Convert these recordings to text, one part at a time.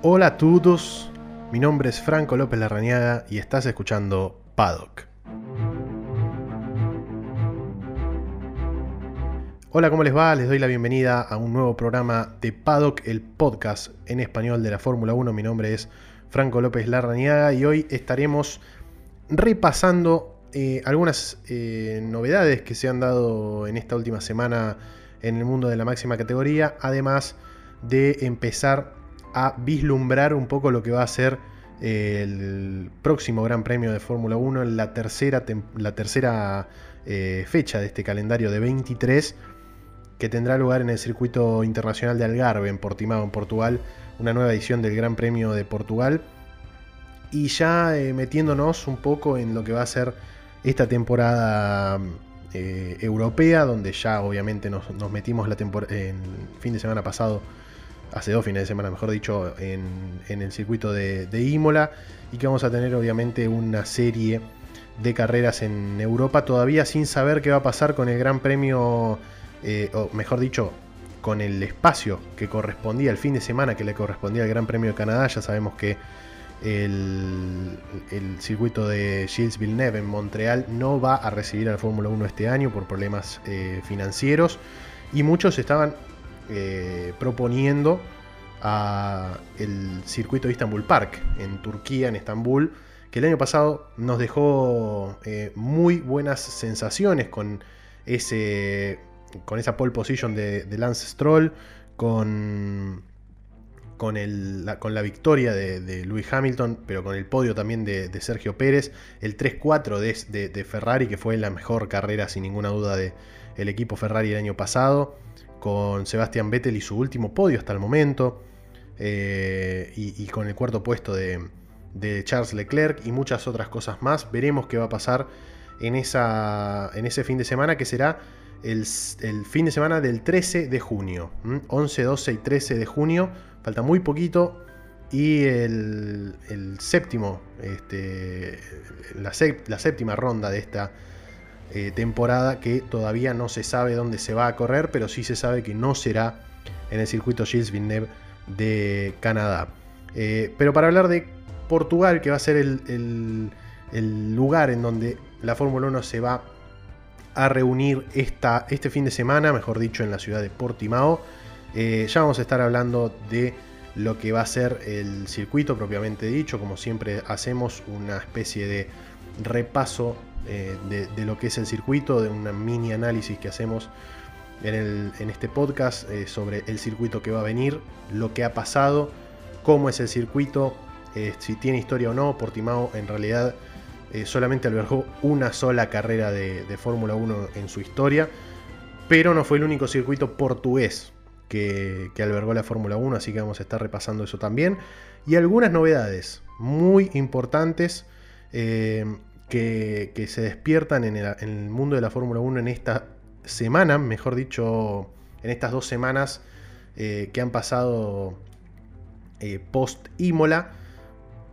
Hola a todos, mi nombre es Franco López Larrañaga y estás escuchando Paddock. Hola, ¿cómo les va? Les doy la bienvenida a un nuevo programa de Paddock, el podcast en español de la Fórmula 1. Mi nombre es Franco López Larrañaga y hoy estaremos repasando eh, algunas eh, novedades que se han dado en esta última semana en el mundo de la máxima categoría, además de empezar a vislumbrar un poco lo que va a ser eh, el próximo Gran Premio de Fórmula 1, la tercera, la tercera fecha de este calendario de 23, que tendrá lugar en el circuito internacional de Algarve, en Portimao, en Portugal, una nueva edición del Gran Premio de Portugal. Y ya metiéndonos un poco en lo que va a ser esta temporada eh, europea, donde ya obviamente nos, metimos la en fin de semana pasado, hace dos fines de semana mejor dicho, en, el circuito de, Imola, y que vamos a tener obviamente una serie de carreras en Europa, todavía sin saber qué va a pasar con el Gran Premio, eh, o mejor dicho, con el espacio que correspondía, el fin de semana que le correspondía al Gran Premio de Canadá, ya sabemos que el, circuito de Gilles Villeneuve en Montreal no va a recibir al Fórmula 1 este año por problemas eh, financieros y muchos estaban eh, proponiendo a el circuito de Istanbul Park en Turquía, en Estambul, que el año pasado nos dejó eh, muy buenas sensaciones con ese con esa pole position de, de Lance Stroll, con con, la, con la victoria de, de, Lewis Hamilton, pero con el podio también de, Sergio Pérez, el 3-4 de, Ferrari, que fue la mejor carrera sin ninguna duda del equipo Ferrari el año pasado, con Sebastian Vettel y su último podio hasta el momento, eh, y, con el cuarto puesto de, Charles Leclerc y muchas otras cosas más. Veremos qué va a pasar en, esa, en ese fin de semana, que será el, el fin de semana del 13 de junio, 11, 12 y 13 de junio falta muy poquito. Y el, séptimo, este, la, séptima ronda de esta eh, temporada que todavía no se sabe dónde se va a correr, pero sí se sabe que no será en el circuito Gilles Villeneuve de Canadá. Eh, pero para hablar de Portugal, que va a ser el, lugar en donde la Fórmula 1 se va a reunir esta, este fin de semana, mejor dicho, en la ciudad de Portimao. Eh, ya vamos a estar hablando de lo que va a ser el circuito propiamente dicho, como siempre hacemos una especie de repaso eh, de, lo que es el circuito, de una mini análisis que hacemos en, este podcast eh, sobre el circuito que va a venir, lo que ha pasado, cómo es el circuito, si tiene historia o no. Portimao en realidad solamente albergó una sola carrera de, de Fórmula 1 en su historia, pero no fue el único circuito portugués que, albergó la Fórmula 1, así que vamos a estar repasando eso también. Y algunas novedades muy importantes eh, que, se despiertan en el, mundo de la Fórmula 1 en esta semana, mejor dicho, en estas dos semanas eh, que han pasado eh, post Imola,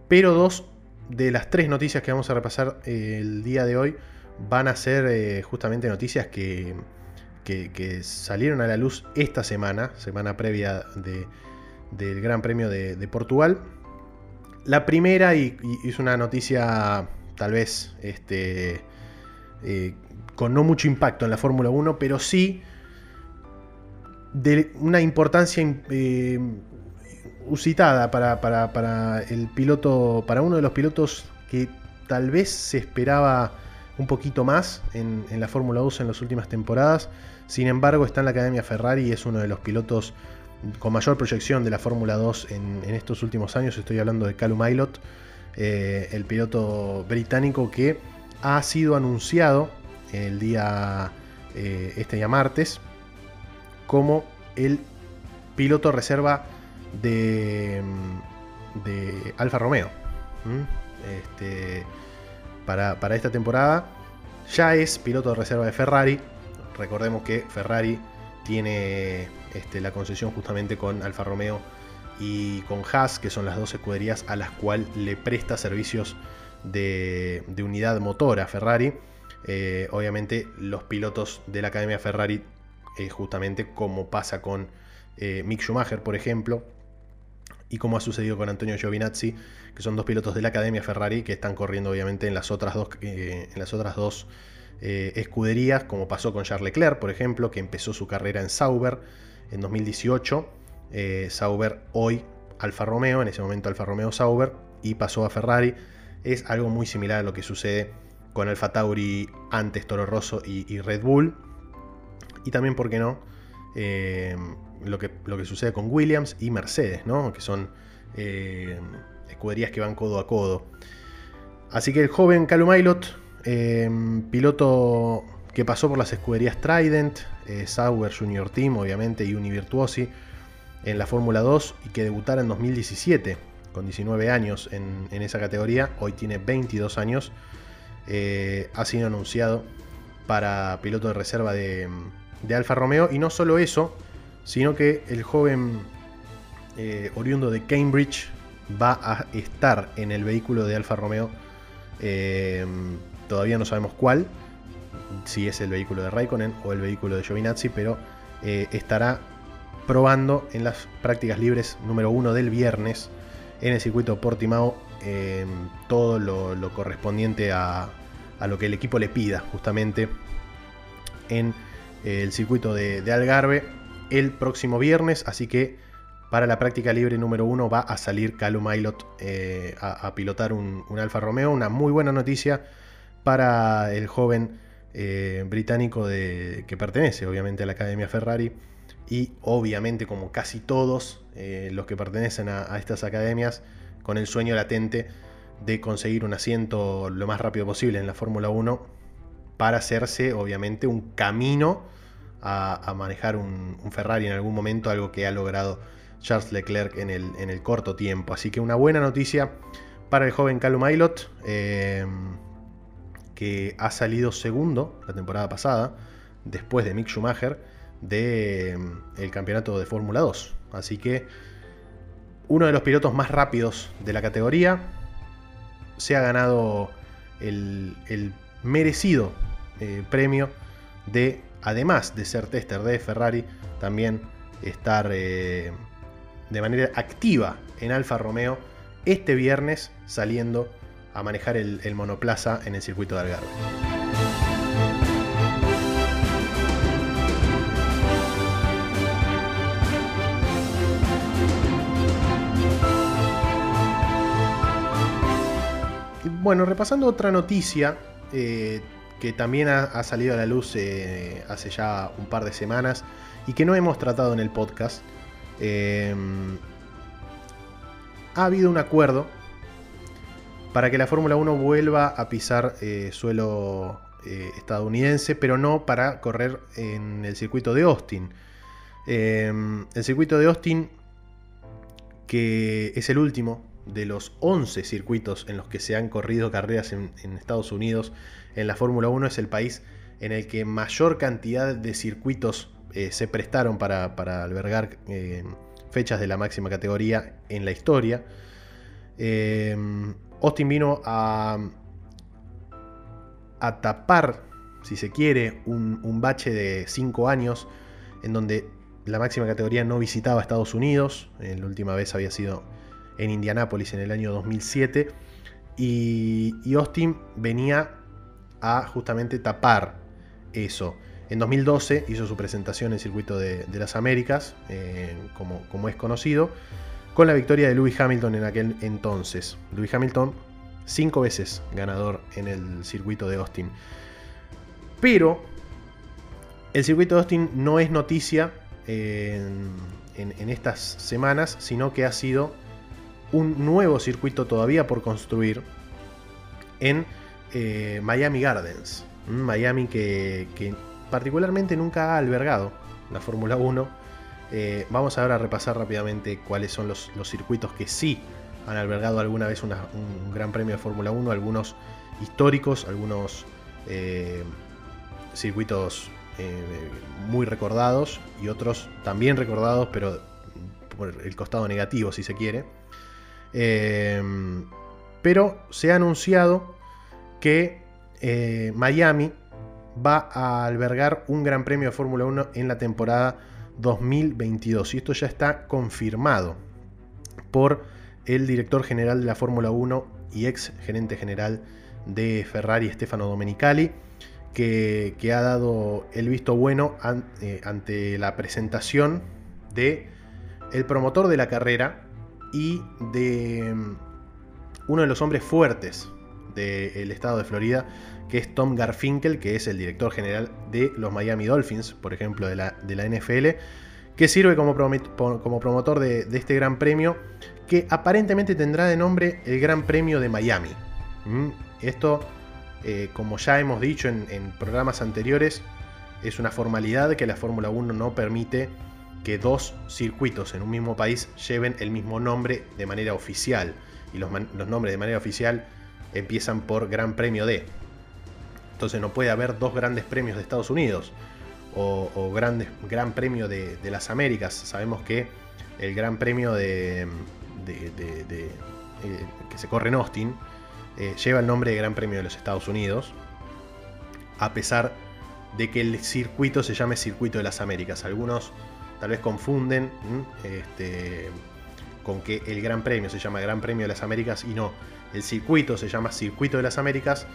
pero dos de las tres noticias que vamos a repasar el día de hoy van a ser justamente noticias que, que, salieron a la luz esta semana, semana previa del Gran Premio de, Portugal. La primera, y, es una noticia tal vez este, eh, con no mucho impacto en la Fórmula 1, pero sí de una importancia eh, usitada para, para, el piloto, para uno de los pilotos que tal vez se esperaba un poquito más en, en la Fórmula 2 en las últimas temporadas. Sin embargo, está en la Academia Ferrari y es uno de los pilotos con mayor proyección de la Fórmula 2 en, estos últimos años. Estoy hablando de Callum Aylott, eh, el piloto británico que ha sido anunciado el día, eh, este día martes, como el piloto reserva de, Alfa Romeo. Este, para, para esta temporada ya es piloto de reserva de Ferrari, Recordemos que Ferrari tiene este, la concesión justamente con Alfa Romeo y con Haas, que son las dos escuderías a las cuales le presta servicios de, unidad motora Ferrari. Eh, obviamente los pilotos de la Academia Ferrari, eh, justamente como pasa con eh, Mick Schumacher, por ejemplo, y como ha sucedido con Antonio Giovinazzi, que son dos pilotos de la Academia Ferrari que están corriendo obviamente en las otras dos, en las otras dos escuderías, como pasó con Charles Leclerc, por ejemplo, que empezó su carrera en Sauber en 2018. Eh, Sauber hoy Alfa Romeo, en ese momento Alfa Romeo Sauber, y pasó a Ferrari. Es algo muy similar a lo que sucede con Alfa Tauri antes Toro Rosso y, Red Bull. Y también, ¿por qué no? lo, que, lo que sucede con Williams y Mercedes, ¿no? Que son escuderías que van codo a codo. Así que el joven Calum Aylot, eh, piloto que pasó por las escuderías Trident, eh, Sauber Junior Team, obviamente, y Univirtuosi en la Fórmula 2 y que debutara en 2017 con 19 años en, esa categoría, hoy tiene 22 años, eh, ha sido anunciado para piloto de reserva de, de, Alfa Romeo y no solo eso, sino que el joven oriundo de Cambridge va a estar en el vehículo de Alfa Romeo. Eh, todavía no sabemos cuál, si es el vehículo de Raikkonen o el vehículo de Giovinazzi, pero eh, estará probando en las prácticas libres número uno del viernes en el circuito Portimao eh, todo lo, correspondiente a, lo que el equipo le pida justamente en el circuito de, Algarve el próximo viernes, así que para la práctica libre número uno va a salir Calum Aylot eh, a, pilotar un, Alfa Romeo. Una muy buena noticia para el joven eh, británico de, que pertenece obviamente a la Academia Ferrari. Y obviamente como casi todos eh, los que pertenecen a, estas academias, con el sueño latente de conseguir un asiento lo más rápido posible en la Fórmula 1 para hacerse obviamente un camino a, manejar un, Ferrari en algún momento, algo que ha logrado Charles Leclerc en el, en el corto tiempo. Así que una buena noticia para el joven Calum Aylot, eh, que ha salido segundo la temporada pasada, después de Mick Schumacher, del de, mm, campeonato de Fórmula 2. Así que uno de los pilotos más rápidos de la categoría se ha ganado el, merecido eh, premio de, además de ser tester de Ferrari, también estar eh, de manera activa en Alfa Romeo este viernes saliendo a manejar el, monoplaza en el circuito de Algarve. Bueno, repasando otra noticia eh, que también ha, salido a la luz eh, hace ya un par de semanas y que no hemos tratado en el podcast, Em, ha habido un acuerdo para que la Fórmula 1 vuelva a pisar eh, suelo eh, estadounidense, pero no para correr en el circuito de Austin. El circuito de Austin, que es el último de los 11 circuitos en los que se han corrido carreras en, Estados Unidos en la Fórmula 1, es el país en el que mayor cantidad de circuitos eh, se prestaron para, albergar eh, fechas de la máxima categoría en la historia. Eh, Austin vino a, a tapar, si se quiere, un, bache de 5 años en donde la máxima categoría no visitaba Estados Unidos. la última vez había sido en Indianápolis en el año 2007. Y, y Austin venía a justamente tapar eso. En 2012 hizo su presentación en el circuito de, las Américas, eh, como, como, es conocido, con la victoria de Lewis Hamilton en aquel entonces. Lewis Hamilton, cinco veces ganador en el circuito de Austin. Pero el circuito de Austin no es noticia en, estas semanas, sino que ha sido un nuevo circuito todavía por construir en eh, Miami Gardens. Miami que, particularmente nunca ha albergado la Fórmula 1. Eh, vamos ahora a repasar rápidamente cuáles son los, circuitos que sí han albergado alguna vez un gran premio de Fórmula 1, algunos históricos, algunos eh, circuitos muy recordados y otros también recordados, pero por el costado negativo si se quiere. Pero se ha anunciado que Miami va a albergar un Gran Premio de Fórmula 1 en la temporada 2022. Y esto ya está confirmado por el director general de la Fórmula 1 y ex gerente general de Ferrari, Stefano Domenicali, que, ha dado el visto bueno eh, ante la presentación de promotor de la carrera y de mm, uno de los hombres fuertes del estado de Florida, que es Tom Garfinkel, que es el director general de los Miami Dolphins, por ejemplo, de la, de la NFL, que sirve como, como promotor de, este gran premio, que aparentemente tendrá de nombre el Gran Premio de Miami. ¿Mm? Esto, eh, como ya hemos dicho en, en, programas anteriores, es una formalidad que la Fórmula 1 no permite que dos circuitos en un mismo país lleven el mismo nombre de manera oficial. Y los, nombres de manera oficial empiezan por Gran Premio de. Entonces no puede haber dos grandes premios de Estados Unidos o, grandes, Gran Premio de, las Américas. Sabemos que el Gran Premio de, eh, que se corre en Austin eh, lleva el nombre de Gran Premio de los Estados Unidos, a pesar de que el circuito se llame Circuito de las Américas. Algunos tal vez confunden este, con que el Gran Premio se llama Gran Premio de las Américas y no. El circuito se llama Circuito de las Américas,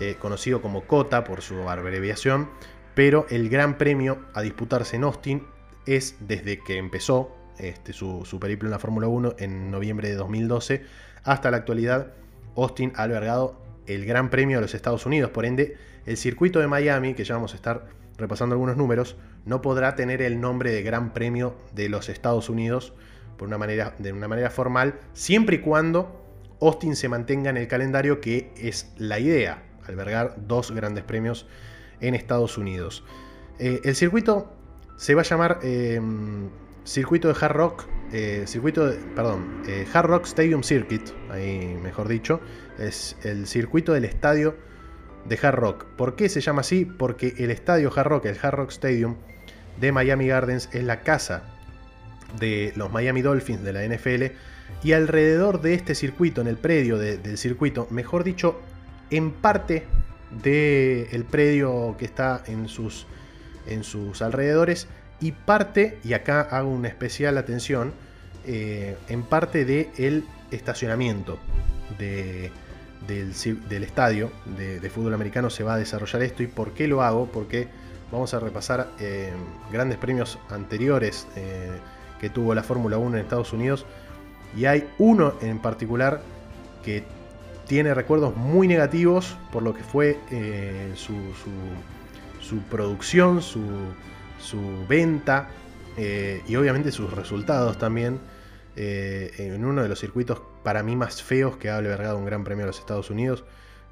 eh, conocido como COTA por su abreviación, pero el Gran Premio a disputarse en Austin es desde que empezó este, su, periplo en la Fórmula 1 en noviembre de 2012 hasta la actualidad. Austin ha albergado el Gran Premio de los Estados Unidos, por ende, el circuito de Miami, que ya vamos a estar repasando algunos números, no podrá tener el nombre de Gran Premio de los Estados Unidos por una manera, de una manera formal, siempre y cuando Austin se mantenga en el calendario, que es la idea, albergar dos grandes premios en Estados Unidos. Eh, el circuito se va a llamar em, circuito de Hard Rock, eh, circuito de, perdón, eh, Hard Rock Stadium Circuit, ahí mejor dicho, es el circuito del estadio de Hard Rock. ¿Por qué se llama así? Porque el estadio Hard Rock, el Hard Rock Stadium de Miami Gardens, es la casa de los Miami Dolphins de la NFL y alrededor de este circuito, en el predio del circuito, mejor dicho, en parte del predio que está en sus, en sus alrededores y parte, y acá hago una especial atención, eh, en parte del estacionamiento del, estadio de, fútbol americano se va a desarrollar esto. ¿Y por qué lo hago? Porque vamos a repasar eh, grandes premios anteriores eh, que tuvo la Fórmula 1 en Estados Unidos. Y hay uno en particular que tiene recuerdos muy negativos por lo que fue eh, su, producción, su, venta y obviamente sus resultados también en uno de los circuitos para mí más feos que ha albergado un gran premio de los Estados Unidos.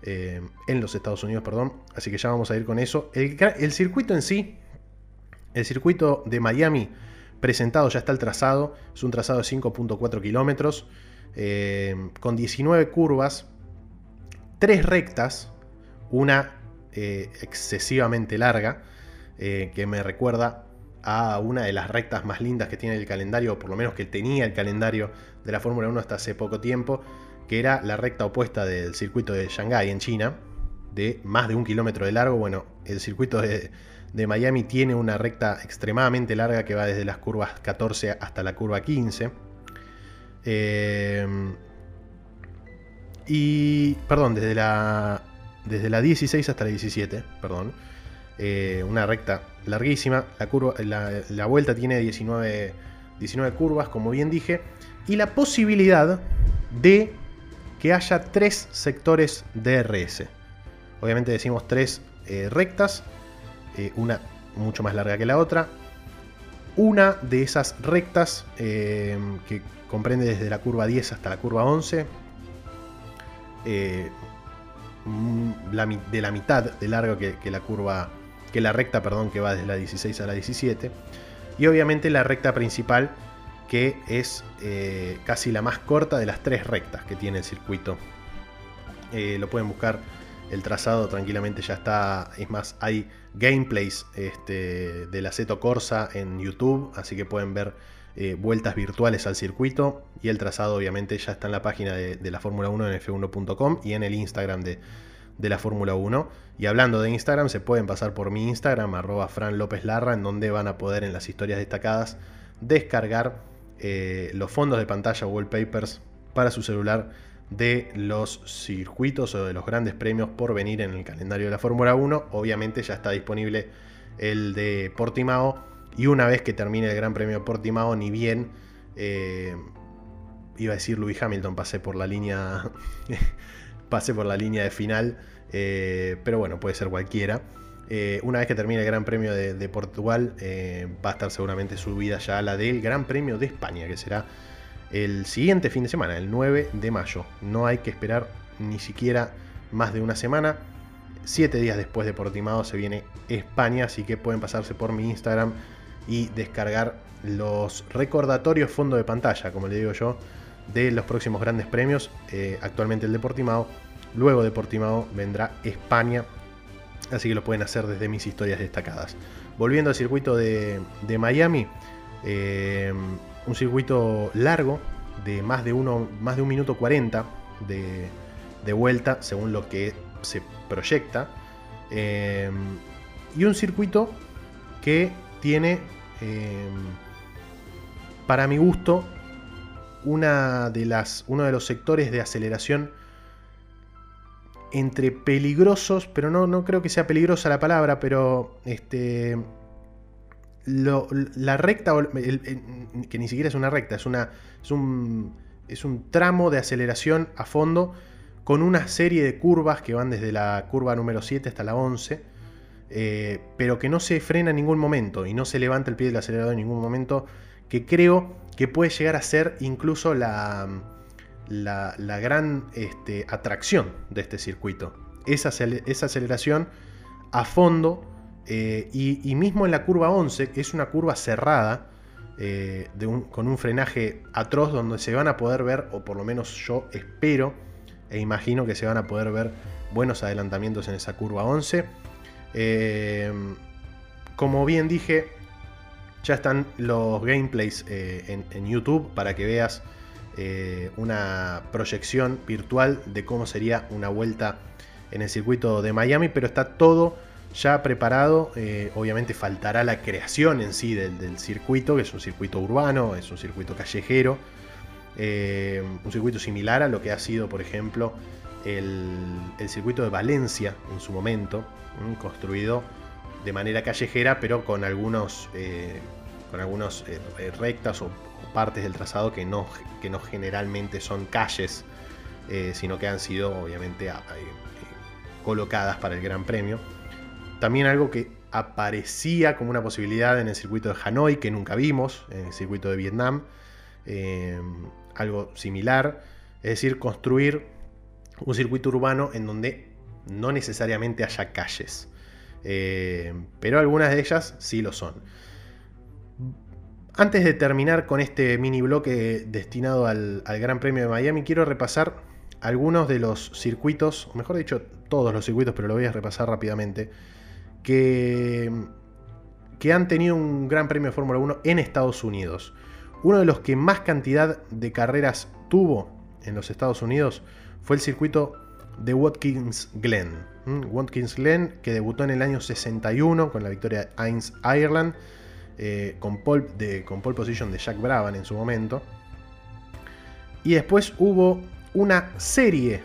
en los Estados Unidos, perdón. Así que ya vamos a ir con eso. El, circuito en sí, el circuito de Miami, presentado ya está el trazado. Es un trazado de 5.4 kilómetros. con 19 curvas, tres rectas, una eh, excesivamente larga, eh, que me recuerda a una de las rectas más lindas que tiene el calendario, o por lo menos que tenía el calendario de la Fórmula 1 hasta hace poco tiempo, que era la recta opuesta del circuito de Shanghái en China, de más de un kilómetro de largo. Bueno, el circuito de, Miami tiene una recta extremadamente larga que va desde las curvas 14 hasta la curva 15. Eh, y, perdón, desde la, desde la 16 hasta la 17, perdón. Eh, una recta larguísima. La, curva, la, vuelta tiene 19, 19 curvas, como bien dije. Y la posibilidad de que haya tres sectores DRS. Obviamente decimos tres eh, rectas, eh, una mucho más larga que la otra. Una de esas rectas que comprende desde la curva 10 hasta la curva 11 eh, de la mitad de largo que, la curva, que la recta, perdón, que va desde la 16 a la 17. Y obviamente la recta principal, que es eh, casi la más corta de las tres rectas que tiene el circuito. Eh, lo pueden buscar, el trazado tranquilamente ya está. Es más, hay gameplays este, de la Seto Corsa en YouTube, así que pueden ver eh, vueltas virtuales al circuito y el trazado obviamente ya está en la página de, la Fórmula 1 en f1.com y en el Instagram de, la Fórmula 1. Y hablando de Instagram, se pueden pasar por mi Instagram, arroba Fran Larra, en donde van a poder en las historias destacadas descargar eh, los fondos de pantalla wallpapers para su celular de los circuitos o de los grandes premios por venir en el calendario de la Fórmula 1. Obviamente ya está disponible el de Portimao y una vez que termine el Gran Premio Portimao, ni bien eh, iba a decir Louis Hamilton, pasé por la línea, pasé por la línea de final, eh, pero bueno, puede ser cualquiera. Eh, una vez que termine el Gran Premio de, Portugal, va a estar seguramente subida ya la del Gran Premio de España, que será el siguiente fin de semana, el 9 de mayo. No hay que esperar ni siquiera más de una semana. Siete días después de Portimao se viene España, así que pueden pasarse por mi Instagram y descargar los recordatorios fondo de pantalla, como le digo yo, de los próximos grandes premios. Eh, actualmente el de Portimao, luego de Portimao vendrá España, así que lo pueden hacer desde mis historias destacadas. Volviendo al circuito de, Miami, eh, un circuito largo de más de, uno, más de un minuto 40 de, vuelta, según lo que se proyecta. Eh, y un circuito que tiene, em, para mi gusto, una de las, uno de los sectores de aceleración entre peligrosos, pero no, no creo que sea peligrosa la palabra, pero este, la recta, que ni siquiera es una recta, es, una, es, un, es un tramo de aceleración a fondo con una serie de curvas que van desde la curva número 7 hasta la 11 eh, pero que no se frena en ningún momento y no se levanta el pie del acelerador en ningún momento, que creo que puede llegar a ser incluso la, la, gran este, atracción de este circuito. Esa, esa aceleración a fondo eh, y, mismo en la curva 11, que es una curva cerrada, eh, con un frenaje atroz donde se van a poder ver, o por lo menos yo espero e imagino que se van a poder ver buenos adelantamientos en esa curva 11 eh, como bien dije, ya están los gameplays en, YouTube para que veas eh, una proyección virtual de cómo sería una vuelta en el circuito de Miami, pero está todo ya preparado. obviamente faltará la creación en sí del, circuito, que es un circuito urbano, es un circuito callejero, un circuito similar a lo que ha sido, por ejemplo, el, circuito de Valencia en su momento, construido de manera callejera, pero con algunos, eh, con algunos eh, rectas o, partes del trazado que no, que no generalmente son calles, eh, sino que han sido obviamente colocadas para el Gran Premio. También algo que aparecía como una posibilidad en el circuito de Hanoi, que nunca vimos, en el circuito de Vietnam, algo similar, es decir, construir un circuito urbano en donde no necesariamente haya calles. Eh, pero algunas de ellas sí lo son. Antes de terminar con este mini bloque destinado al, Gran Premio de Miami, quiero repasar algunos de los circuitos, mejor dicho, todos los circuitos, pero lo voy a repasar rápidamente, que, que han tenido un Gran Premio de Fórmula 1 en Estados Unidos. Uno de los que más cantidad de carreras tuvo en los Estados Unidos fue el circuito de Watkins Glen. Watkins Glen, que debutó en el año 61 con la victoria de Heinz Ireland, eh, con, pole, de, con position de Jack Brabham en su momento. Y después hubo una serie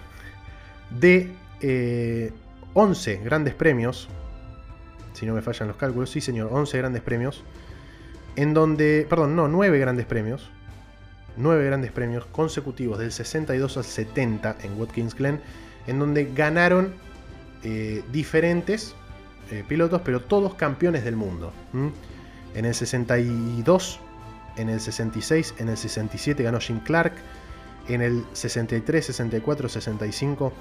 de 11 eh, grandes premios, si no me fallan los cálculos, sí señor, 11 grandes premios, en donde, perdón, no, 9 grandes premios, 9 grandes premios consecutivos del 62 al 70 en Watkins Glen, en donde ganaron eh, diferentes eh, pilotos, pero todos campeones del mundo. En el 62, en el 66, en el 67 ganó Jim Clark, en el 63, 64, 65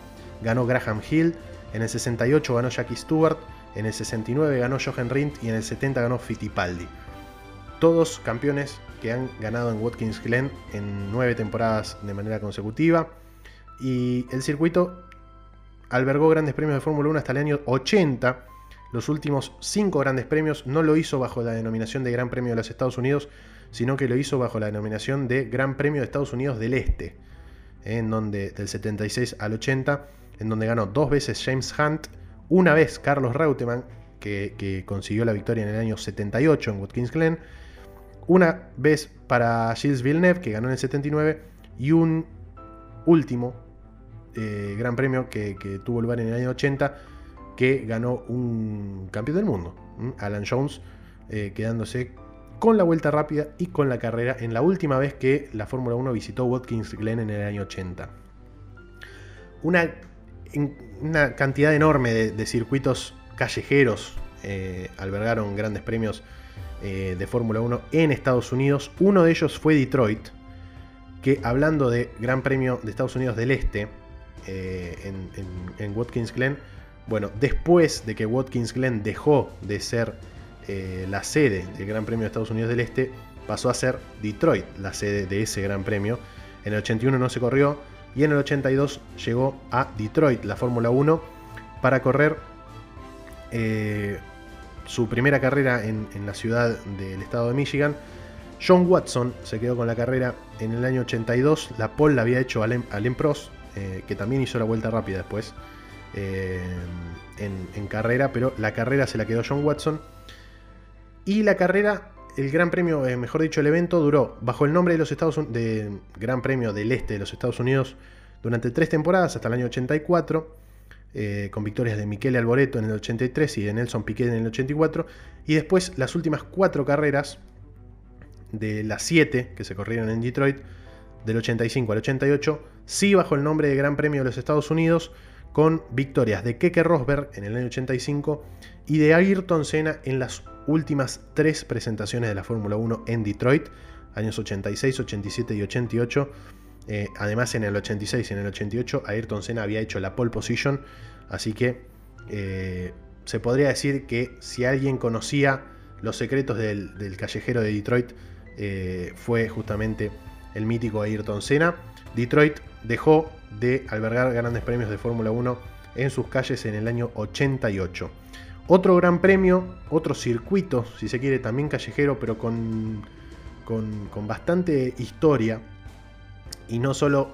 ganó Graham Hill, en el 68 ganó Jackie Stewart, en el 69 ganó Jochen Rindt y en el 70 ganó Fittipaldi. Todos campeones que han ganado en Watkins Glen en nueve temporadas de manera consecutiva. Y el circuito albergó grandes premios de Fórmula 1 hasta el año 80. Los últimos cinco grandes premios no lo hizo bajo la denominación de Gran Premio de los Estados Unidos, sino que lo hizo bajo la denominación de Gran Premio de Estados Unidos del Este, en donde del 76 al 80, en donde ganó dos veces James Hunt, una vez Carlos Reutemann, que, que consiguió la victoria en el año 78 en Watkins Glen, Una vez para Gilles Villeneuve, que ganó en el 79, y un último eh, gran premio que, tuvo lugar en el año 80, que ganó un campeón del mundo, Alan Jones, eh, quedándose con la vuelta rápida y con la carrera en la última vez que la Fórmula 1 visitó Watkins Glen en el año 80. Una, cantidad enorme de, circuitos callejeros eh, albergaron grandes premios eh, de Fórmula 1 en Estados Unidos. Uno de ellos fue Detroit, que hablando de Gran Premio de Estados Unidos del Este, en, Watkins Glen, bueno, después de que Watkins Glen dejó de ser eh, la sede del Gran Premio de Estados Unidos del Este, pasó a ser Detroit la sede de ese Gran Premio. En el 81 no se corrió y en el 82 llegó a Detroit la Fórmula 1 para correr su primera carrera en, la ciudad del estado de Michigan. John Watson se quedó con la carrera en el año 82. La pole la había hecho Alain, Prost, eh, que también hizo la vuelta rápida después eh, en, carrera, pero la carrera se la quedó John Watson. Y la carrera, el Gran Premio, eh, mejor dicho, el evento duró bajo el nombre de los Estados de Gran Premio del Este de los Estados Unidos durante tres temporadas hasta el año 84. Eh, con victorias de Michele Alboreto en el 83 y de Nelson Piquet en el 84. Y después las últimas cuatro carreras, de las siete que se corrieron en Detroit, del 85 al 88, sí bajo el nombre de Gran Premio de los Estados Unidos, con victorias de Keke Rosberg en el año 85 y de Ayrton Senna en las últimas tres presentaciones de la Fórmula 1 en Detroit, años 86, 87 y 88 eh, además, en el 86 y en el 88, Ayrton Senna había hecho la pole position. Así que eh, se podría decir que si alguien conocía los secretos del, callejero de Detroit, eh, fue justamente el mítico Ayrton Senna. Detroit dejó de albergar grandes premios de Fórmula 1 en sus calles en el año 88. Otro gran premio, otro circuito, si se quiere, también callejero, pero con, con bastante historia y no solo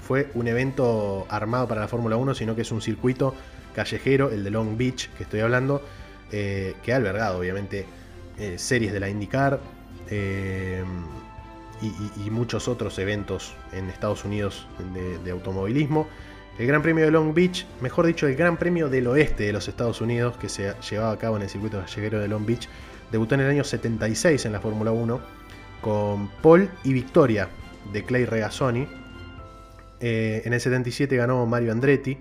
fue un evento armado para la Fórmula 1, sino que es un circuito callejero, el de Long Beach, que estoy hablando, eh, que ha albergado obviamente eh, series de la IndyCar eh, y, muchos otros eventos en Estados Unidos de, automovilismo. El Gran Premio de Long Beach, mejor dicho, el Gran Premio del Oeste de los Estados Unidos, que se llevaba a cabo en el circuito callejero de Long Beach, debutó en el año 76 en la Fórmula 1 con Paul y Victoria de Clay Regazzoni. Eh, en el 77 ganó Mario Andretti.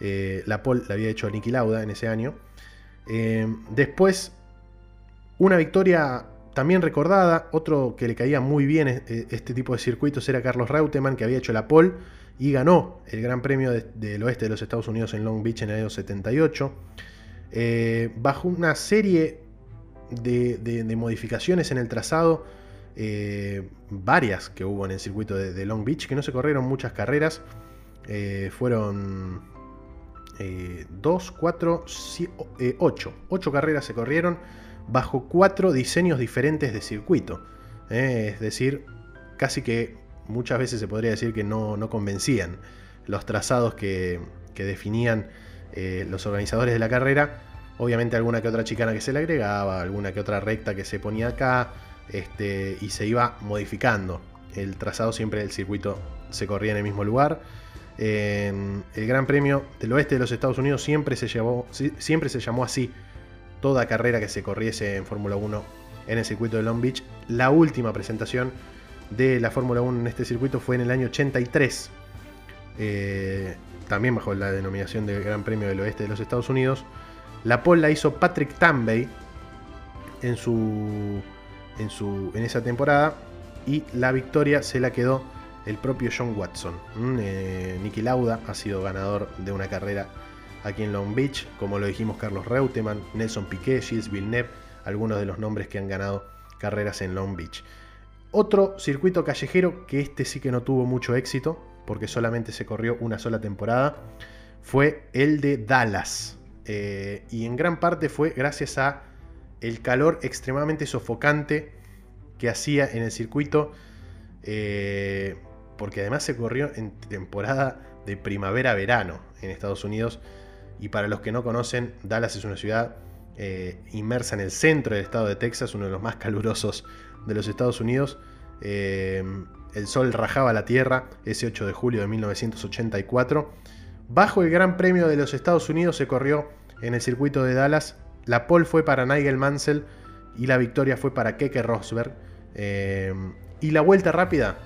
Eh, la pole la había hecho Niki Lauda en ese año. Eh, después, una victoria también recordada. Otro que le caía muy bien este tipo de circuitos era Carlos Reutemann, que había hecho la pole y ganó el Gran Premio del Oeste de los Estados Unidos en Long Beach en el año 78. bajo una serie de modificaciones en el trazado eh, varias que hubo en el circuito de, Long Beach, que no se corrieron muchas carreras. Eh, fueron 2, 4, 8. 8 carreras se corrieron bajo 4 diseños diferentes de circuito. Eh, es decir, casi que muchas veces se podría decir que no, convencían los trazados que, que definían los organizadores de la carrera. Obviamente alguna que otra chicana que se le agregaba, alguna que otra recta que se ponía acá, este, y se iba modificando. El trazado siempre del circuito se corría en el mismo lugar. el Gran Premio del Oeste de los Estados Unidos siempre se, siempre se llamó así toda carrera que se corriese en Fórmula 1 en el circuito de Long Beach. La última presentación de la Fórmula 1 en este circuito fue en el año 83, eh, también bajo la denominación del Gran Premio del Oeste de los Estados Unidos. La pole la hizo Patrick Tambay en su en, su, en esa temporada y la victoria se la quedó el propio John Watson. Mm, eh, Nicky Lauda ha sido ganador de una carrera aquí en Long Beach, como lo dijimos Carlos Reutemann, Nelson Piquet, Gilles Villeneuve, algunos de los nombres que han ganado carreras en Long Beach. Otro circuito callejero que este sí que no tuvo mucho éxito, porque solamente se corrió una sola temporada, fue el de Dallas. Eh, y en gran parte fue gracias a el calor extremadamente sofocante que hacía en el circuito, eh, porque además se corrió en temporada de primavera-verano en Estados Unidos. Y para los que no conocen, Dallas es una ciudad eh, inmersa en el centro del estado de Texas, uno de los más calurosos de los Estados Unidos. Eh, el sol rajaba la tierra ese 8 de julio de 1984. Bajo el Gran Premio de los Estados Unidos se corrió en el circuito de Dallas. La pole fue para Nigel Mansell y la victoria fue para Keke Rosberg. Eh, y la vuelta rápida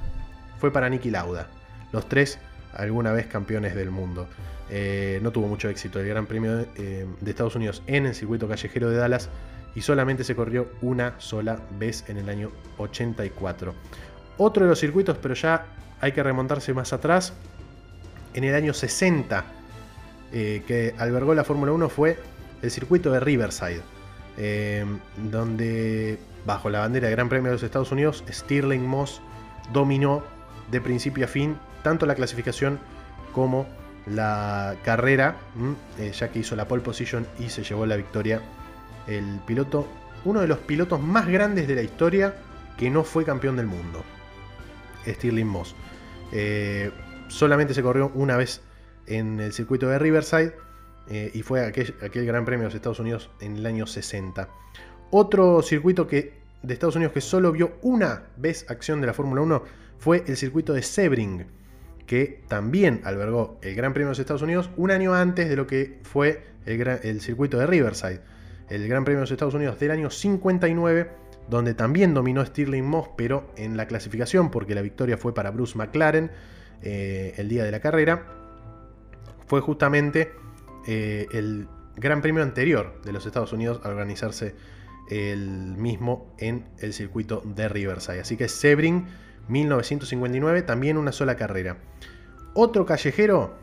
fue para Nicky Lauda. Los tres alguna vez campeones del mundo. Eh, no tuvo mucho éxito el Gran Premio eh, de, Estados Unidos en el circuito callejero de Dallas y solamente se corrió una sola vez en el año 84. Otro de los circuitos, pero ya hay que remontarse más atrás, en el año 60 eh, que albergó la Fórmula 1 fue el circuito de Riverside, donde bajo la bandera de Gran Premio de los Estados Unidos, Stirling Moss dominó de principio a fin tanto la clasificación como la carrera, eh, ya que hizo la pole position y se llevó la victoria el piloto, uno de los pilotos más grandes de la historia que no fue campeón del mundo, Stirling Moss. Eh, solamente se corrió una vez en el circuito de Riverside eh, y fue aquel, Gran Premio de los Estados Unidos en el año 60. Otro circuito que, de Estados Unidos que solo vio una vez acción de la Fórmula 1 fue el circuito de Sebring que también albergó el Gran Premio de los Estados Unidos un año antes de lo que fue el, circuito de Riverside, el Gran Premio de los Estados Unidos del año 59, donde también dominó Stirling Moss, pero en la clasificación, porque la victoria fue para Bruce McLaren eh, el día de la carrera, fue justamente eh, el Gran Premio anterior de los Estados Unidos a organizarse el mismo en el circuito de Riverside. Así que Sebring 1959, también una sola carrera. Otro callejero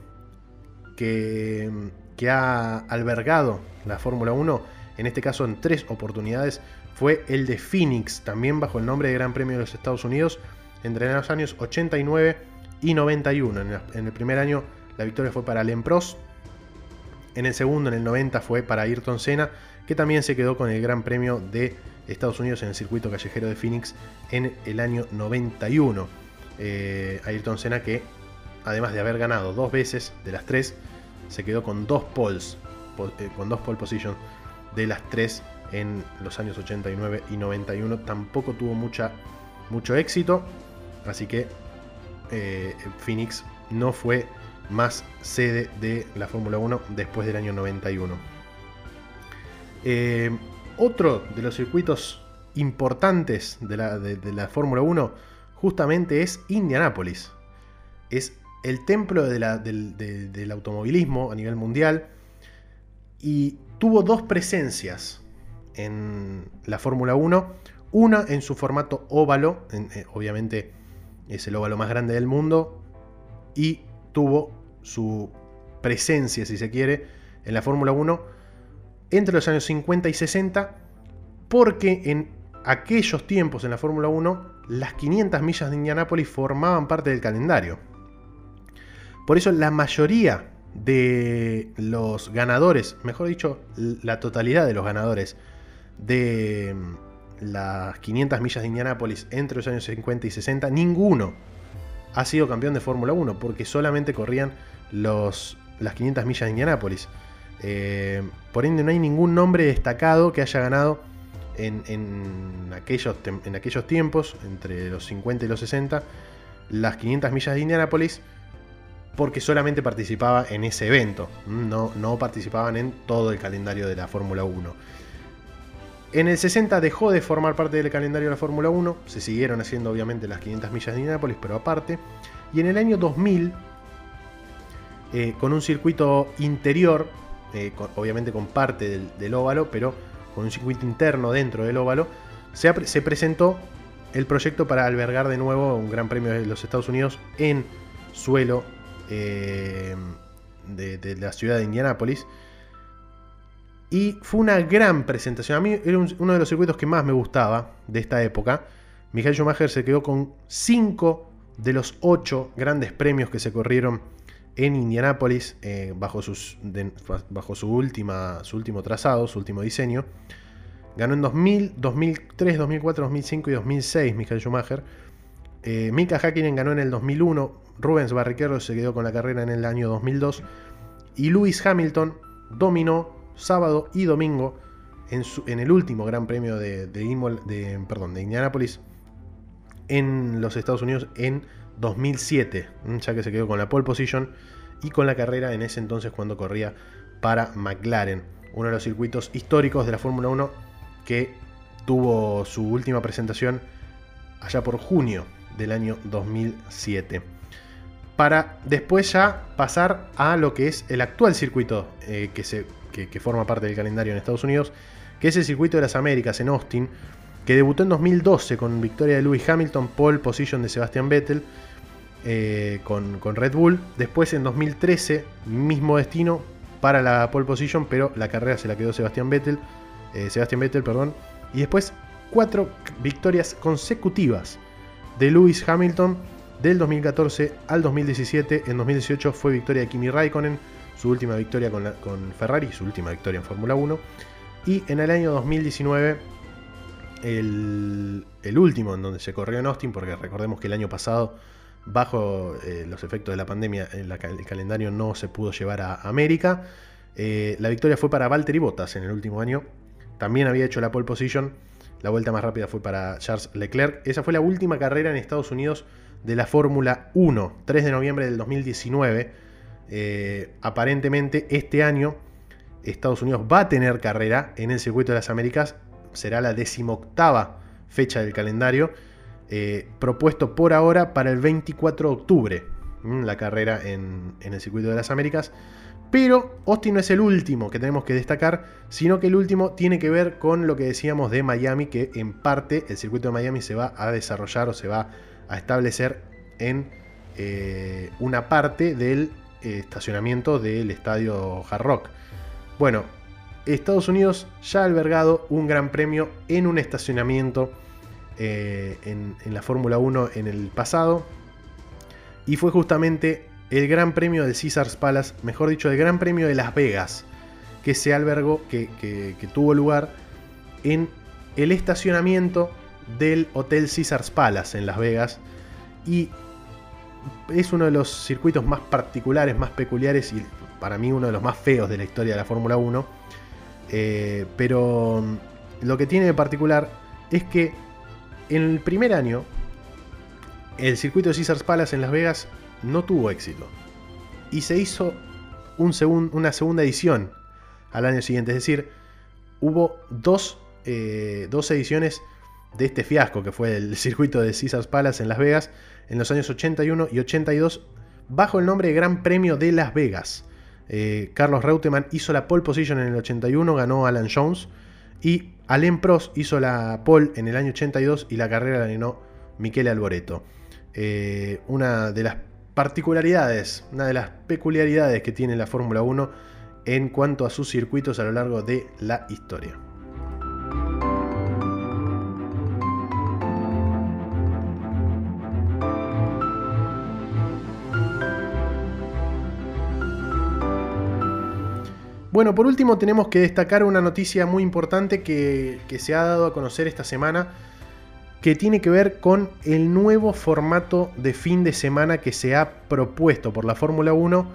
que, que ha albergado la Fórmula 1, en este caso en tres oportunidades, fue el de Phoenix, también bajo el nombre de Gran Premio de los Estados Unidos, entre los años 89 y 91. En el primer año la victoria fue para Alain Prost, en el segundo, en el 90, fue para Ayrton Senna, que también se quedó con el Gran Premio de Estados Unidos en el circuito callejero de Phoenix en el año 91. Eh, Ayrton Senna que, además de haber ganado dos veces de las tres, se quedó con dos poles, eh, con dos pole positions de las tres en los años 89 y 91. Tampoco tuvo mucha, mucho éxito, así que eh, Phoenix no fue más sede de la Fórmula 1 después del año 91. Otro de los circuitos importantes de la, Fórmula 1 justamente es Indianápolis. Es el templo del, automovilismo a nivel mundial y tuvo dos presencias en la Fórmula 1. Una en su formato óvalo, eh, obviamente es el óvalo más grande del mundo, y tuvo su presencia, si se quiere, en la Fórmula 1 entre los años 50 y 60, porque en aquellos tiempos en la Fórmula 1 las 500 millas de Indianápolis formaban parte del calendario. Por eso la mayoría de los ganadores, mejor dicho, la totalidad de los ganadores de mm, las 500 millas de Indianápolis entre los años 50 y 60, ninguno ha sido campeón de Fórmula 1 porque solamente corrían los, las 500 millas de Indianápolis. Eh, por ende, no hay ningún nombre destacado que haya ganado en, aquellos, en aquellos tiempos, entre los 50 y los 60, las 500 millas de Indianápolis, porque solamente participaba en ese evento, no, no participaban en todo el calendario de la Fórmula 1. En el 60 dejó de formar parte del calendario de la Fórmula 1, se siguieron haciendo obviamente las 500 millas de Indianápolis, pero aparte. Y en el año 2000, eh, con un circuito interior eh, obviamente con parte del, óvalo, pero con un circuito interno dentro del óvalo, se, presentó el proyecto para albergar de nuevo un Gran Premio de los Estados Unidos en suelo eh, de, la ciudad de Indianápolis. Y fue una gran presentación. A mí era uno de los circuitos que más me gustaba de esta época. Michael Schumacher se quedó con 5 de los 8 grandes premios que se corrieron en Indianápolis eh, bajo, su, última, su último trazado, su último diseño. Ganó en 2000, 2003, 2004, 2005 y 2006 Michael Schumacher. Eh, Mika Hakkinen ganó en el 2001. Rubens Barrichello se quedó con la carrera en el año 2002. Y Lewis Hamilton dominó sábado y domingo en, el último Gran Premio de, de, perdón, de Indianapolis en los Estados Unidos en 2007, ya que se quedó con la pole position y con la carrera en ese entonces cuando corría para McLaren, uno de los circuitos históricos de la Fórmula 1 que tuvo su última presentación allá por junio del año 2007. Para después ya pasar a lo que es el actual circuito eh, que, se, que forma parte del calendario en Estados Unidos, que es el circuito de las Américas en Austin, que debutó en 2012 con victoria de Lewis Hamilton, pole position de Sebastian Vettel eh, con, Red Bull. Después en 2013, mismo destino para la pole position, pero la carrera se la quedó Sebastian Vettel. Eh, Sebastian Vettel, perdón. Y después cuatro victorias consecutivas de Lewis Hamilton del 2014 al 2017. En 2018 fue victoria de Kimi Raikkonen, su última victoria con Ferrari, su última victoria en Fórmula 1. Y en el año 2019 el, último en donde se corrió en Austin, porque recordemos que el año pasado, bajo eh, los efectos de la pandemia, el, calendario no se pudo llevar a América. Eh, la victoria fue para Valtteri Bottas en el último año. También había hecho la pole position. La vuelta más rápida fue para Charles Leclerc. Esa fue la última carrera en Estados Unidos de la Fórmula 1, 3 de noviembre del 2019. Eh, aparentemente este año Estados Unidos va a tener carrera en el circuito de las Américas será la decimoctava fecha del calendario, eh, propuesto por ahora para el 24 de octubre, la carrera en, el circuito de las Américas. Pero Austin no es el último que tenemos que destacar, sino que el último tiene que ver con lo que decíamos de Miami, que en parte el circuito de Miami se va a desarrollar o se va a establecer en eh, una parte del eh, estacionamiento del estadio Hard Rock. Bueno, Estados Unidos ya ha albergado un gran premio en un estacionamiento eh, en, la Fórmula 1 en el pasado. Y fue justamente el Gran Premio de Caesars Palace, mejor dicho, el Gran Premio de Las Vegas, que se albergó, que, que tuvo lugar en el estacionamiento del Hotel Caesars Palace en Las Vegas. Y es uno de los circuitos más particulares, más peculiares y para mí uno de los más feos de la historia de la Fórmula 1 eh, pero mm, lo que tiene de particular es que en el primer año el circuito de Caesars Palace en Las Vegas no tuvo éxito. Y se hizo una segunda edición al año siguiente. Es decir, hubo dos, eh, dos ediciones de este fiasco que fue el circuito de Caesars Palace en Las Vegas en los años 81 y 82 bajo el nombre de Gran Premio de Las Vegas. Eh, Carlos Reutemann hizo la pole position en el 81, ganó Alan Jones. Y Alain Prost hizo la pole en el año 82 y la carrera la ganó Michele Alboreto. Eh, una de las particularidades, una de las peculiaridades que tiene la Fórmula 1 en cuanto a sus circuitos a lo largo de la historia. Bueno, por último tenemos que destacar una noticia muy importante que, se ha dado a conocer esta semana, que tiene que ver con el nuevo formato de fin de semana que se ha propuesto por la Fórmula 1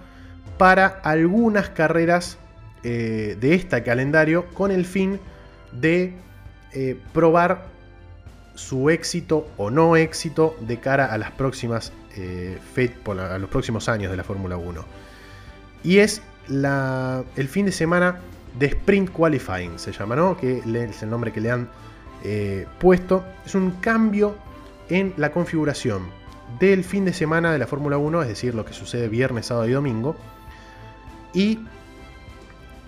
para algunas carreras eh, de este calendario con el fin de eh, probar su éxito o no éxito de cara a las próximas eh, a los próximos años de la Fórmula 1. Y es el fin de semana de Sprint Qualifying, se llama, ¿no? Que es el nombre que le han eh, puesto. Es un cambio en la configuración del fin de semana de la Fórmula 1, es decir, lo que sucede viernes, sábado y domingo. Y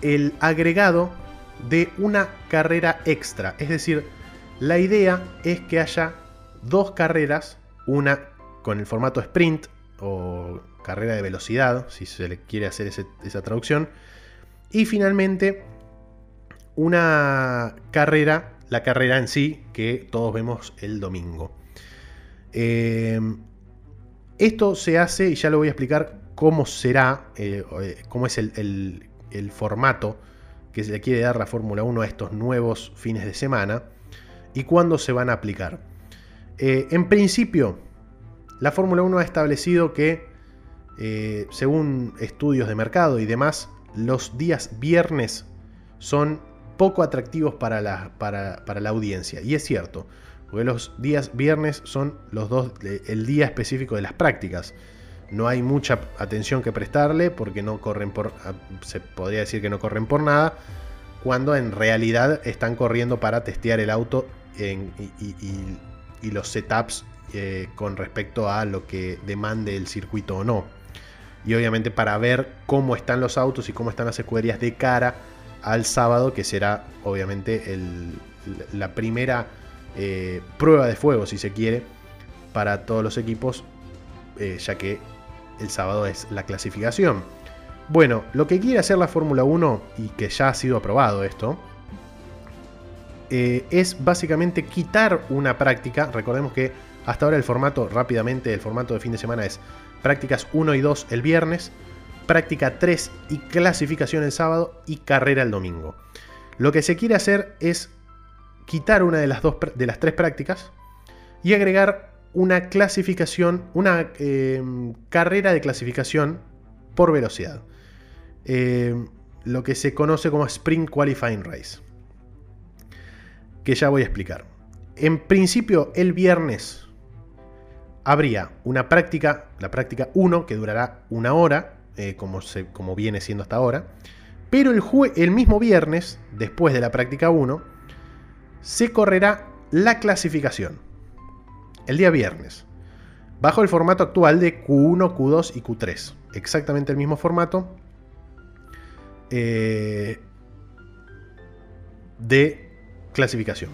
el agregado de una carrera extra. Es decir, la idea es que haya dos carreras, una con el formato sprint o carrera de velocidad, si se le quiere hacer esa traducción. Y finalmente, una carrera, la carrera en sí, que todos vemos el domingo. Eh, esto se hace, y ya lo voy a explicar cómo será, eh, eh, cómo es el, formato que se le quiere dar la Fórmula 1 a estos nuevos fines de semana y cuándo se van a aplicar. en principio, la Fórmula 1 ha establecido que eh, según estudios de mercado y demás, los días viernes son poco atractivos para la, audiencia. Y es cierto, porque los días viernes son los dos, el día específico de las prácticas. No hay mucha atención que prestarle porque no corren por, se podría decir que no corren por nada, cuando en realidad están corriendo para testear el auto y, los setups eh, con respecto a lo que demande el circuito o no. Y obviamente para ver cómo están los autos y cómo están las escuderías de cara al sábado, que será obviamente la primera eh, prueba de fuego, si se quiere, para todos los equipos, eh, ya que el sábado es la clasificación. Bueno, lo que quiere hacer la Fórmula 1, y que ya ha sido aprobado esto, eh, es básicamente quitar una práctica. Recordemos que hasta ahora el formato, rápidamente, el formato de fin de semana es prácticas 1 y 2 el viernes, práctica 3 y clasificación el sábado y carrera el domingo. Lo que se quiere hacer es quitar una de las, dos, de las tres prácticas y agregar una clasificación, una em, carrera de clasificación por velocidad. Em, lo que se conoce como Sprint Qualifying Race. Que ya voy a explicar. En principio, el viernes habría una práctica, la práctica 1, que durará una hora, eh, como, se, como, viene siendo hasta ahora. Pero el, el mismo viernes, después de la práctica 1, se correrá la clasificación. El día viernes. Bajo el formato actual de Q1, Q2 y Q3. Exactamente el mismo formato. Eh, de clasificación.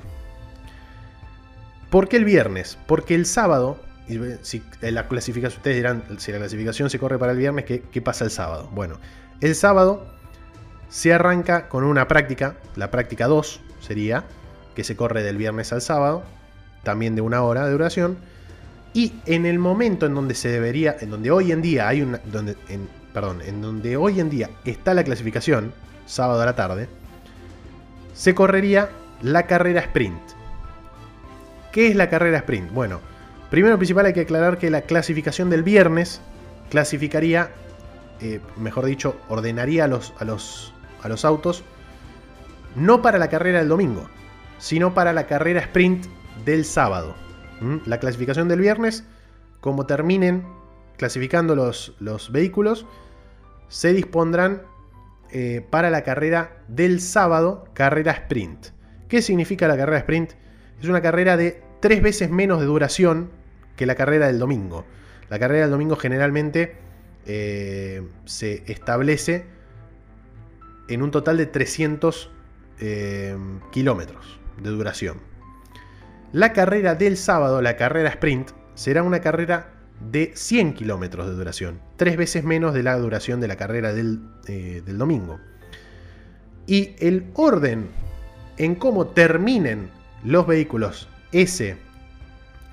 ¿Por qué el viernes? Porque el sábado si la clasificación, ustedes dirán, si la clasificación se corre para el viernes, ¿qué, pasa el sábado? Bueno, el sábado se arranca con una práctica, la práctica 2 sería, que se corre del viernes al sábado, también de una hora de duración, y en el momento en donde se debería, en donde hoy en día hay una, perdón, en donde hoy en día está la clasificación, sábado a la tarde, se correría la carrera sprint. ¿Qué es la carrera sprint? Bueno, Primero principal hay que aclarar que la clasificación del viernes clasificaría, eh, mejor dicho, ordenaría a los, a, los, a los autos no para la carrera del domingo, sino para la carrera sprint del sábado. La clasificación del viernes, como terminen clasificando los, los vehículos, se dispondrán eh, para la carrera del sábado, carrera sprint. ¿Qué significa la carrera sprint? Es una carrera de tres veces menos de duración que la carrera del domingo. La carrera del domingo generalmente eh, se establece en un total de 300 eh, kilómetros de duración. La carrera del sábado, la carrera sprint, será una carrera de 100 kilómetros de duración, tres veces menos de la duración de la carrera del, eh, del domingo. Y el orden en cómo terminen los vehículos S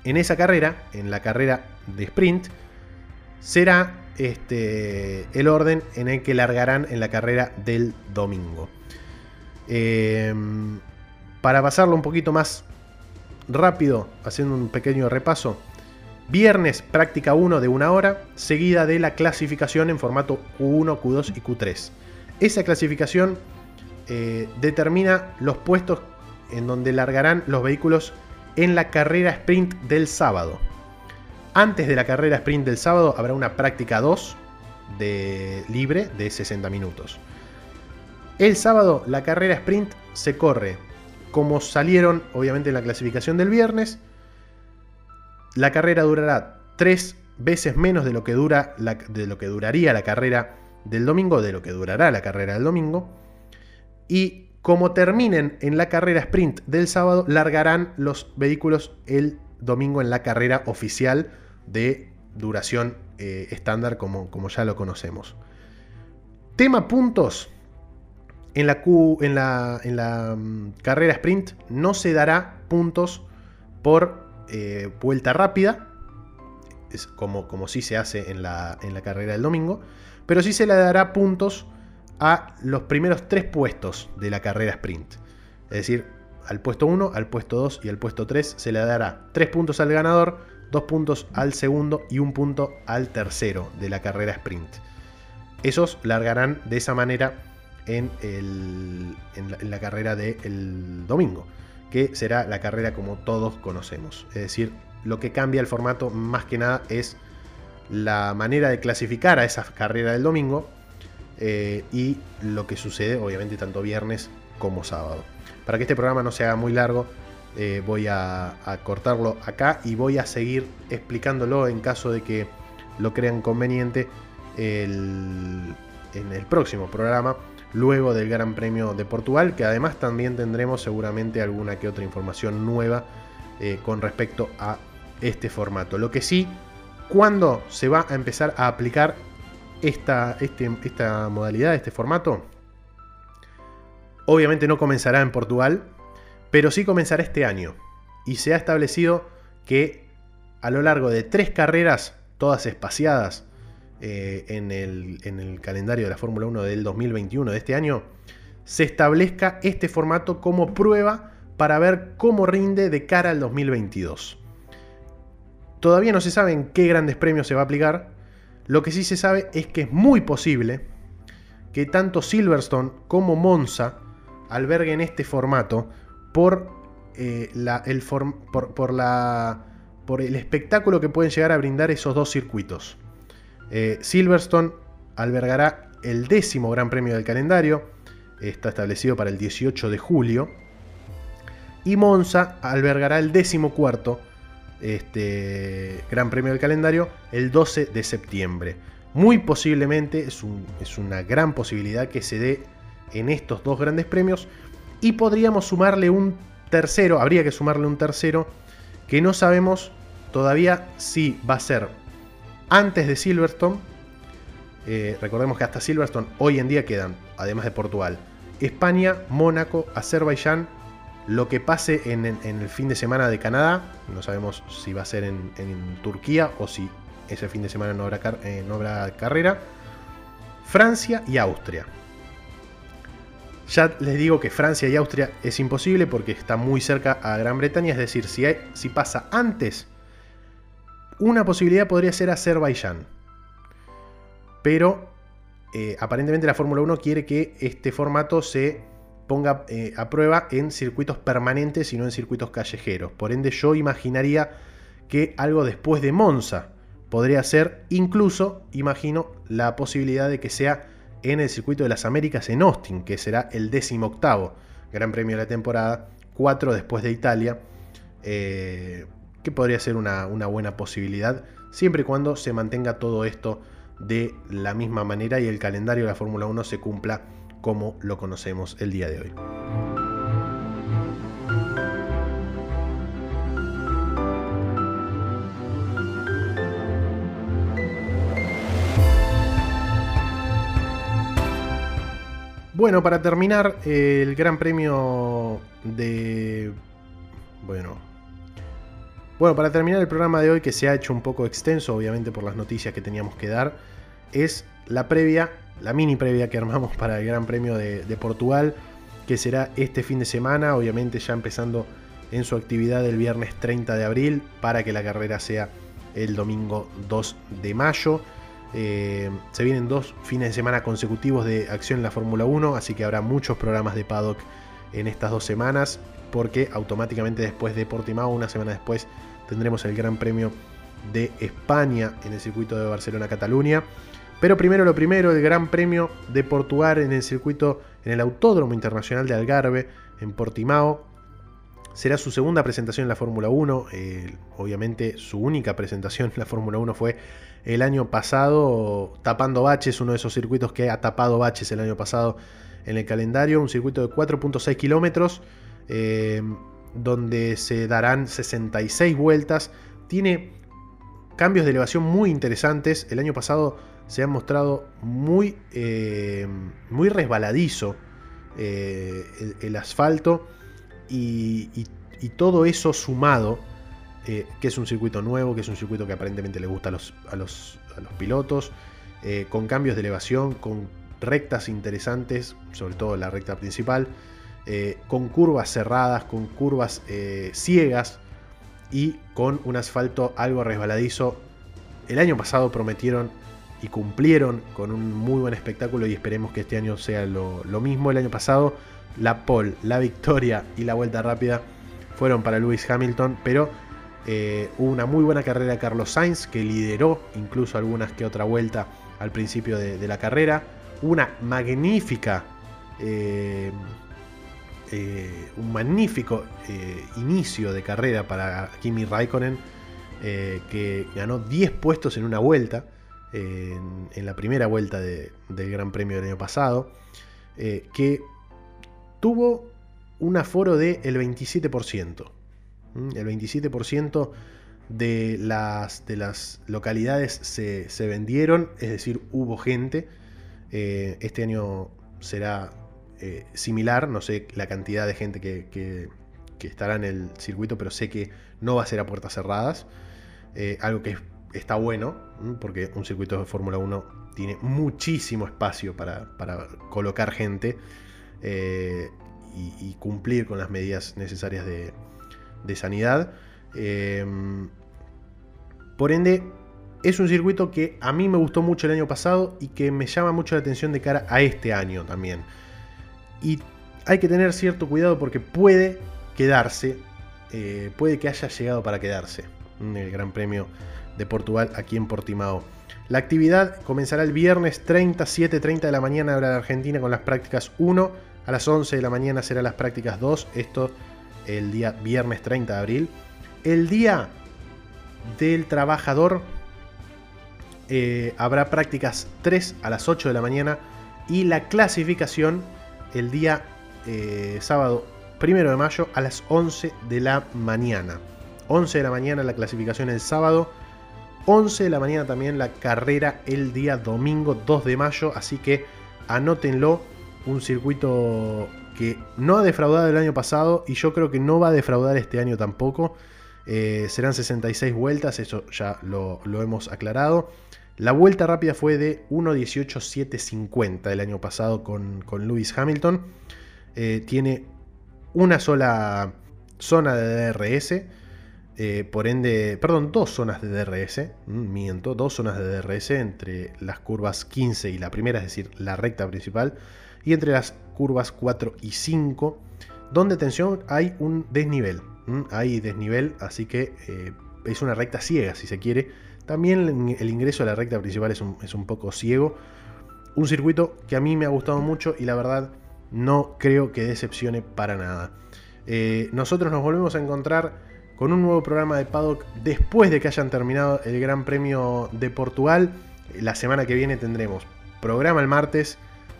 en esa carrera, en la carrera de sprint, será este, el orden en el que largarán en la carrera del domingo. Em, para pasarlo un poquito más rápido, haciendo un pequeño repaso, viernes práctica 1 de una hora, seguida de la clasificación en formato Q1, Q2 y Q3. Esa clasificación eh, determina los puestos en donde largarán los vehículos en la carrera sprint del sábado. Antes de la carrera sprint del sábado habrá una práctica 2 de libre de 60 minutos. El sábado la carrera sprint se corre como salieron obviamente en la clasificación del viernes. La carrera durará 3 veces menos de lo que, dura de lo que duraría la carrera del domingo, de lo que durará la carrera del domingo. Y como terminen en la carrera sprint del sábado, largarán los vehículos el domingo en la carrera oficial de duración eh, estándar como, como, ya lo conocemos. Tema puntos. En la, en la, en la mm, carrera sprint no se dará puntos por eh, vuelta rápida, como, como sí se hace en la, en la carrera del domingo, pero sí se le dará puntos a los primeros tres puestos de la carrera sprint. Es decir, al puesto 1, al puesto 2 y al puesto 3 se le dará 3 puntos al ganador, 2 puntos al segundo y 1 punto al tercero de la carrera sprint. Esos largarán de esa manera en, la, carrera del domingo, que será la carrera como todos conocemos. Es decir, lo que cambia el formato más que nada es la manera de clasificar a esa carrera del domingo eh, y lo que sucede obviamente tanto viernes como sábado. Para que este programa no se haga muy largo, eh, voy a, cortarlo acá y voy a seguir explicándolo en caso de que lo crean conveniente en el próximo programa, luego del Gran Premio de Portugal, que además también tendremos seguramente alguna que otra información nueva eh, con respecto a este formato. Lo que sí, cuando se va a empezar a aplicar esta, este, esta modalidad, este formato, obviamente no comenzará en Portugal, pero sí comenzará este año. Y se ha establecido que a lo largo de tres carreras, todas espaciadas eh, en, el, en, el, calendario de la Fórmula 1 del 2021 de este año, se establezca este formato como prueba para ver cómo rinde de cara al 2022. Todavía no se sabe en qué grandes premios se va a aplicar. Lo que sí se sabe es que es muy posible que tanto Silverstone como Monza alberguen este formato por, eh, el espectáculo que pueden llegar a brindar esos dos circuitos. Eh, Silverstone albergará el décimo Gran Premio del calendario, está establecido para el 18 de julio, y Monza albergará el décimo cuarto este, Gran Premio del calendario el 12 de septiembre. Muy posiblemente es, una gran posibilidad que se dé en estos dos grandes premios y podríamos sumarle un tercero, habría que sumarle un tercero que no sabemos todavía si va a ser antes de Silverstone. Eh, recordemos que hasta Silverstone hoy en día quedan, además de Portugal, España, Mónaco, Azerbaiyán, lo que pase en, el fin de semana de Canadá, no sabemos si va a ser en, Turquía o si ese fin de semana no habrá, eh, no habrá carrera, Francia y Austria. Ya les digo que Francia y Austria es imposible porque está muy cerca a Gran Bretaña, es decir, si, si pasa antes, una posibilidad podría ser Azerbaiyán. Pero eh, aparentemente la Fórmula 1 quiere que este formato se ponga eh, a prueba en circuitos permanentes y no en circuitos callejeros. Por ende yo imaginaría que algo después de Monza podría ser, incluso imagino la posibilidad de que sea en el circuito de las Américas en Austin, que será el décimo octavo Gran Premio de la temporada, cuatro después de Italia, eh, que podría ser una, una buena posibilidad, siempre y cuando se mantenga todo esto de la misma manera y el calendario de la Fórmula 1 se cumpla como lo conocemos el día de hoy. Bueno, para terminar, el Gran Premio de. Bueno. Bueno, para terminar el programa de hoy, que se ha hecho un poco extenso, obviamente por las noticias que teníamos que dar, es la previa, la mini previa que armamos para el Gran Premio de, Portugal, que será este fin de semana, obviamente ya empezando en su actividad el viernes 30 de abril, para que la carrera sea el domingo 2 de mayo. Eh, se vienen dos fines de semana consecutivos de acción en la Fórmula 1, así que habrá muchos programas de paddock en estas dos semanas, porque automáticamente después de Portimao, una semana después, tendremos el Gran Premio de España en el circuito de Barcelona-Cataluña. Pero primero lo primero, el Gran Premio de Portugal en el circuito, en el Autódromo Internacional de Algarve, en Portimao. Será su segunda presentación en la Fórmula 1. Eh, obviamente su única presentación en la Fórmula 1 fue el año pasado, tapando baches, uno de esos circuitos que ha tapado baches el año pasado en el calendario, un circuito de 4.6 kilómetros, eh, donde se darán 66 vueltas. Tiene cambios de elevación muy interesantes. El año pasado se ha mostrado muy, eh, muy resbaladizo eh, el, asfalto y todo eso sumado eh, que es un circuito nuevo, que es un circuito que aparentemente le gusta a los, a los, pilotos, eh, con cambios de elevación, con rectas interesantes, sobre todo la recta principal, con curvas cerradas, con curvas ciegas y con un asfalto algo resbaladizo. El año pasado prometieron y cumplieron con un muy buen espectáculo y esperemos que este año sea lo, mismo. El año pasado la pole, la victoria y la vuelta rápida fueron para Lewis Hamilton, pero eh, hubo una muy buena carrera de Carlos Sainz que lideró incluso algunas que otra vuelta al principio de, la carrera. Una magnífica, eh, eh, un magnífico inicio de carrera para Kimi Raikkonen que ganó 10 puestos en una vuelta en, la primera vuelta del Gran Premio del año pasado, eh, que tuvo un aforo del el 27%. El 27% de las, de las localidades se, vendieron, es decir, hubo gente. Eh, este año será eh, similar, no sé la cantidad de gente que, que, estará en el circuito, pero sé que no va a ser a puertas cerradas. algo que es está bueno, porque un circuito de Fórmula 1 tiene muchísimo espacio para, colocar gente eh, y, cumplir con las medidas necesarias de, sanidad. Em, por ende, es un circuito que a mí me gustó mucho el año pasado y que me llama mucho la atención de cara a este año también. Y hay que tener cierto cuidado porque puede quedarse, eh, puede que haya llegado para quedarse el Gran Premio de Portugal aquí en Portimao. La actividad comenzará el viernes 30, 7.30 de la mañana hora de Argentina con las prácticas 1. A las 11 de la mañana serán las prácticas 2. Esto el día viernes 30 de abril. El día del trabajador eh, habrá prácticas 3 a las 8 de la mañana y la clasificación el día eh, sábado 1 de mayo a las 11 de la mañana. 11 de la mañana la clasificación el sábado 11 de la mañana también la carrera el día domingo 2 de mayo, así que anótenlo, un circuito que no ha defraudado el año pasado y yo creo que no va a defraudar este año tampoco. Eh, serán 66 vueltas, eso ya lo, hemos aclarado. La vuelta rápida fue de 1.18.750 el año pasado con, con Lewis Hamilton. Eh, tiene una sola zona de DRS eh, por ende, perdón, dos zonas de DRS, mm, miento, dos zonas de DRS entre las curvas 15 y la primera, es decir, la recta principal, y entre las curvas 4 y 5, donde atención hay un desnivel, mm, hay desnivel, así que eh, es una recta ciega si se quiere. También el ingreso a la recta principal es un, poco ciego. Un circuito que a mí me ha gustado mucho y la verdad no creo que decepcione para nada. Eh, nosotros nos volvemos a encontrar con un nuevo programa de Paddock después de que hayan terminado el Gran Premio de Portugal. La semana que viene tendremos programa el martes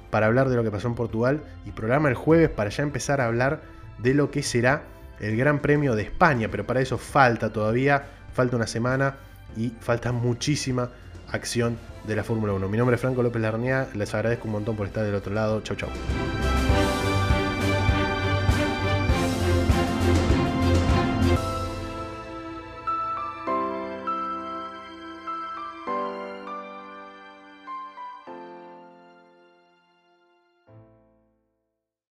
para hablar de lo que pasó en Portugal y programa el jueves para ya empezar a hablar de lo que será el Gran Premio de España, pero para eso falta todavía, falta una semana y falta muchísima acción de la Fórmula 1. Mi nombre es Franco López Larnea, les agradezco un montón por estar del otro lado. Chau chau.